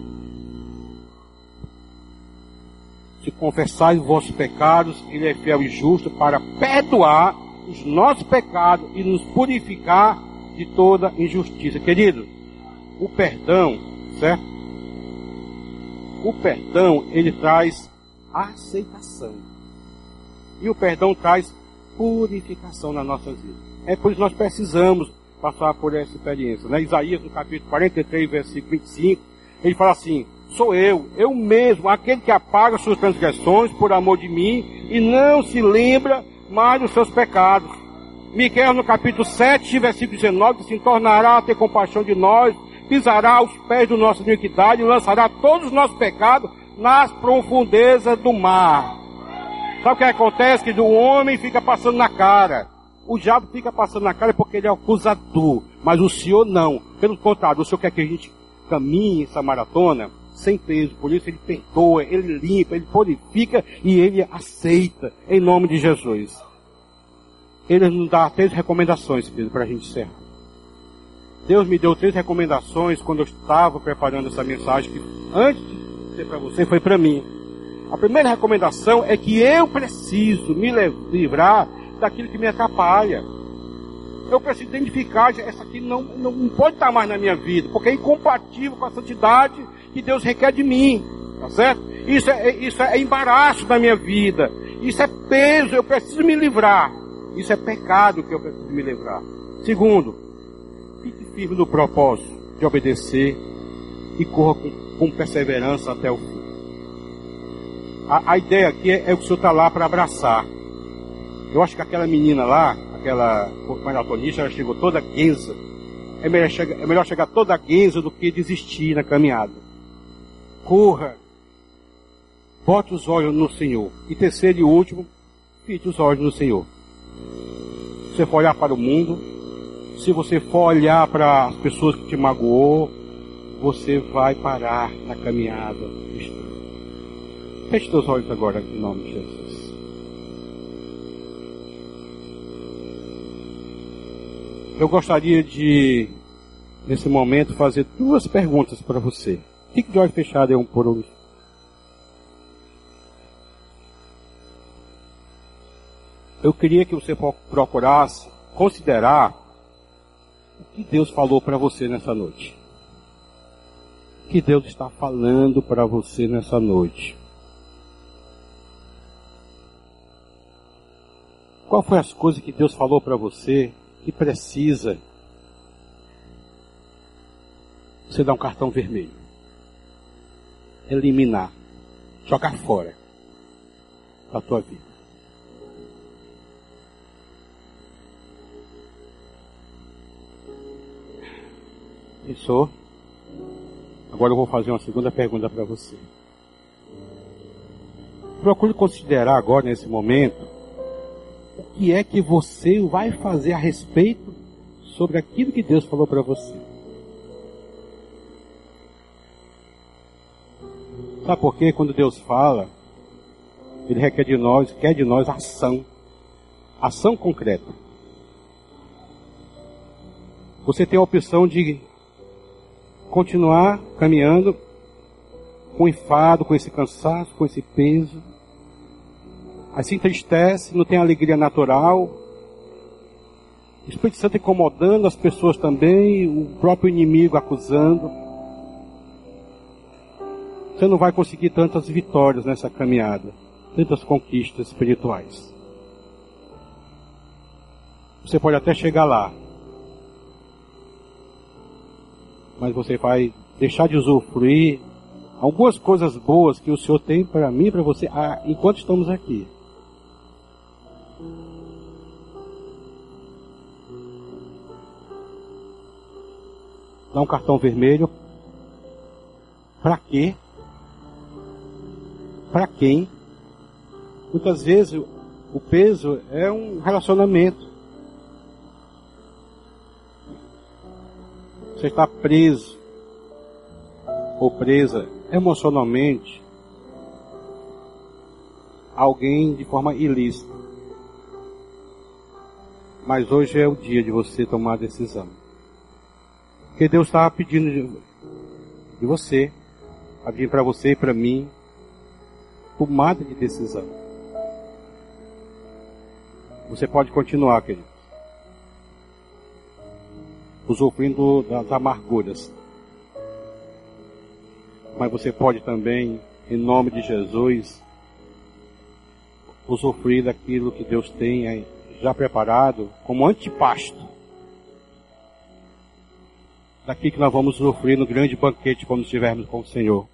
Se confessais os vossos pecados, Ele é fiel e justo para perdoar os nossos pecados e nos purificar de toda injustiça. Querido, o perdão, certo? O perdão, ele traz aceitação. E o perdão traz purificação na nossa vida. É por isso que nós precisamos passar por essa experiência. Né? Isaías, no capítulo 43, versículo 25, ele fala assim: Sou eu, eu mesmo, aquele que apaga suas transgressões por amor de mim e não se lembra mais dos seus pecados. Miquel, no capítulo 7, versículo 19, se tornará a ter compaixão de nós, pisará os pés do nosso iniquidade e lançará todos os nossos pecados nas profundezas do mar. Sabe o que acontece? Que o homem fica passando na cara. O diabo fica passando na cara porque ele é acusador, mas o Senhor não. Pelo contrário, o Senhor quer que a gente caminhe essa maratona sem peso. Por isso ele perdoa, ele limpa, ele purifica e ele aceita em nome de Jesus. Ele nos dá três recomendações, Pedro, para a gente encerrar. Deus me deu três recomendações quando eu estava preparando essa mensagem, que antes de ser para você, foi para mim. A primeira recomendação é que eu preciso me livrar daquilo que me atrapalha. Eu preciso identificar, essa aqui não, não, não pode estar mais na minha vida, porque é incompatível com a santidade que Deus requer de mim. Tá certo? Isso é, isso é embaraço da minha vida. Isso é peso, eu preciso me livrar. Isso é pecado que eu preciso me livrar. Segundo, fique firme no propósito de obedecer e corra com, com perseverança até o fim. A, a ideia aqui é, é que o Senhor está lá para abraçar. Eu acho que aquela menina lá, aquela maratonista, ela chegou toda guenza. É melhor, chegar, é melhor chegar toda guenza do que desistir na caminhada. Corra. Bote os olhos no Senhor. E terceiro e último, fite os olhos no Senhor. Se você for olhar para o mundo, se você for olhar para as pessoas que te magoou, você vai parar na caminhada. Feche seus olhos agora, em nome de Jesus. Eu gostaria de, nesse momento, fazer duas perguntas para você. Fique de olho fechado aí um por um. Eu queria que você procurasse considerar o que Deus falou para você nessa noite. O que Deus está falando para você nessa noite. Qual foi as coisas que Deus falou para você que precisa, você dá um cartão vermelho. Eliminar. Jogar fora. Da tua vida. Pensou? Agora eu vou fazer uma segunda pergunta para você. Procure considerar agora, nesse momento, o que é que você vai fazer a respeito sobre aquilo que Deus falou para você. Sabe por quê? Quando Deus fala, Ele requer de nós, quer de nós ação. Ação concreta. Você tem a opção de continuar caminhando com enfado, com esse cansaço, com esse peso. Aí se entristece, não tem alegria natural. O Espírito Santo incomodando as pessoas também, o próprio inimigo acusando. Você não vai conseguir tantas vitórias nessa caminhada, tantas conquistas espirituais. Você pode até chegar lá, mas você vai deixar de usufruir algumas coisas boas que o Senhor tem para mim e para você ah, enquanto estamos aqui. Dá um cartão vermelho. Para quê? Para quem? Muitas vezes o peso é um relacionamento. Você está preso ou presa emocionalmente a alguém de forma ilícita. Mas hoje é o dia de você tomar a decisão. Porque Deus estava pedindo de, de você, pedindo para você e para mim, tomada de decisão. Você pode continuar, querido usufruindo das amarguras. Mas você pode também, em nome de Jesus, usufruir daquilo que Deus tem já preparado como antipasto. Daqui que nós vamos usufruir no grande banquete quando estivermos com o Senhor.